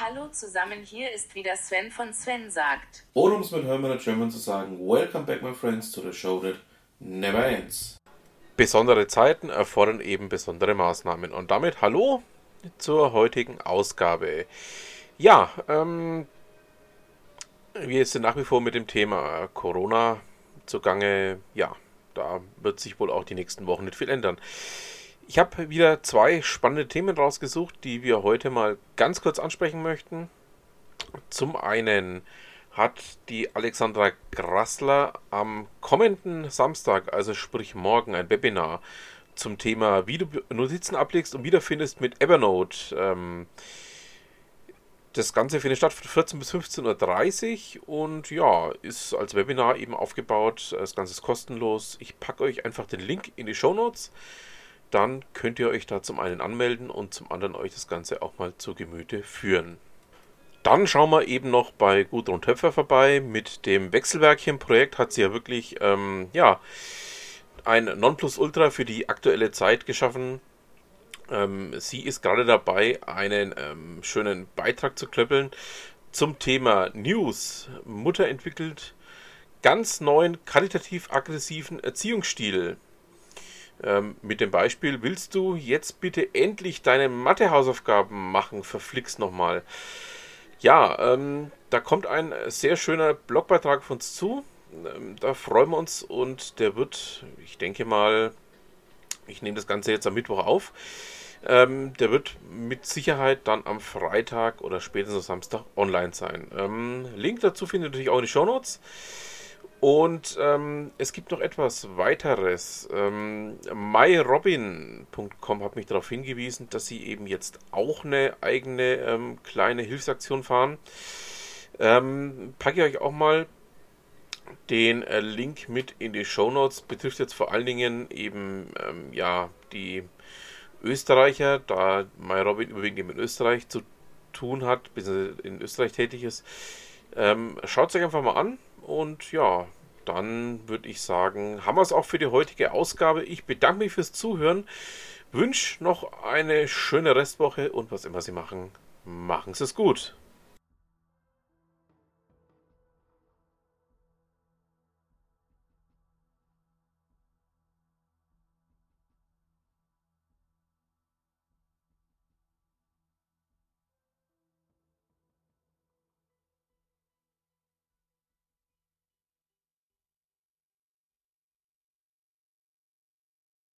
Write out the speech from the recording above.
Hallo zusammen, hier ist wieder Sven von Sven sagt. Oder um es mit Hermann German zu sagen, Welcome back my friends to the show that never ends. Besondere Zeiten erfordern eben besondere Maßnahmen. Und damit hallo zur heutigen Ausgabe. Ja, ähm, wir sind nach wie vor mit dem Thema Corona zugange. Ja, da wird sich wohl auch die nächsten Wochen nicht viel ändern. Ich habe wieder zwei spannende Themen rausgesucht, die wir heute mal ganz kurz ansprechen möchten. Zum einen hat die Alexandra Grassler am kommenden Samstag, also sprich morgen, ein Webinar zum Thema, wie du Notizen ablegst und wiederfindest mit Evernote. Ähm, das Ganze findet statt von 14 bis 15.30 Uhr und ja, ist als Webinar eben aufgebaut. Das Ganze ist kostenlos. Ich packe euch einfach den Link in die Show Notes dann könnt ihr euch da zum einen anmelden und zum anderen euch das Ganze auch mal zu Gemüte führen. Dann schauen wir eben noch bei Gudrun Töpfer vorbei. Mit dem Wechselwerkchen-Projekt hat sie ja wirklich ähm, ja, ein Nonplusultra für die aktuelle Zeit geschaffen. Ähm, sie ist gerade dabei, einen ähm, schönen Beitrag zu klöppeln zum Thema News. Mutter entwickelt ganz neuen qualitativ aggressiven Erziehungsstil. Ähm, mit dem Beispiel, willst du jetzt bitte endlich deine Mathehausaufgaben machen? Verflixt nochmal. Ja, ähm, da kommt ein sehr schöner Blogbeitrag von uns zu. Ähm, da freuen wir uns und der wird, ich denke mal, ich nehme das Ganze jetzt am Mittwoch auf. Ähm, der wird mit Sicherheit dann am Freitag oder spätestens Samstag online sein. Ähm, Link dazu findet ihr natürlich auch in den Show Notes. Und ähm, es gibt noch etwas weiteres. Ähm, MyRobin.com hat mich darauf hingewiesen, dass sie eben jetzt auch eine eigene ähm, kleine Hilfsaktion fahren. Ähm, packe ich euch auch mal den äh, Link mit in die Show Notes. Betrifft jetzt vor allen Dingen eben ähm, ja die Österreicher, da MyRobin überwiegend mit Österreich zu tun hat, bis in Österreich tätig ist. Ähm, Schaut es euch einfach mal an und ja, dann würde ich sagen, haben wir es auch für die heutige Ausgabe. Ich bedanke mich fürs Zuhören, wünsche noch eine schöne Restwoche und was immer Sie machen, machen Sie es gut.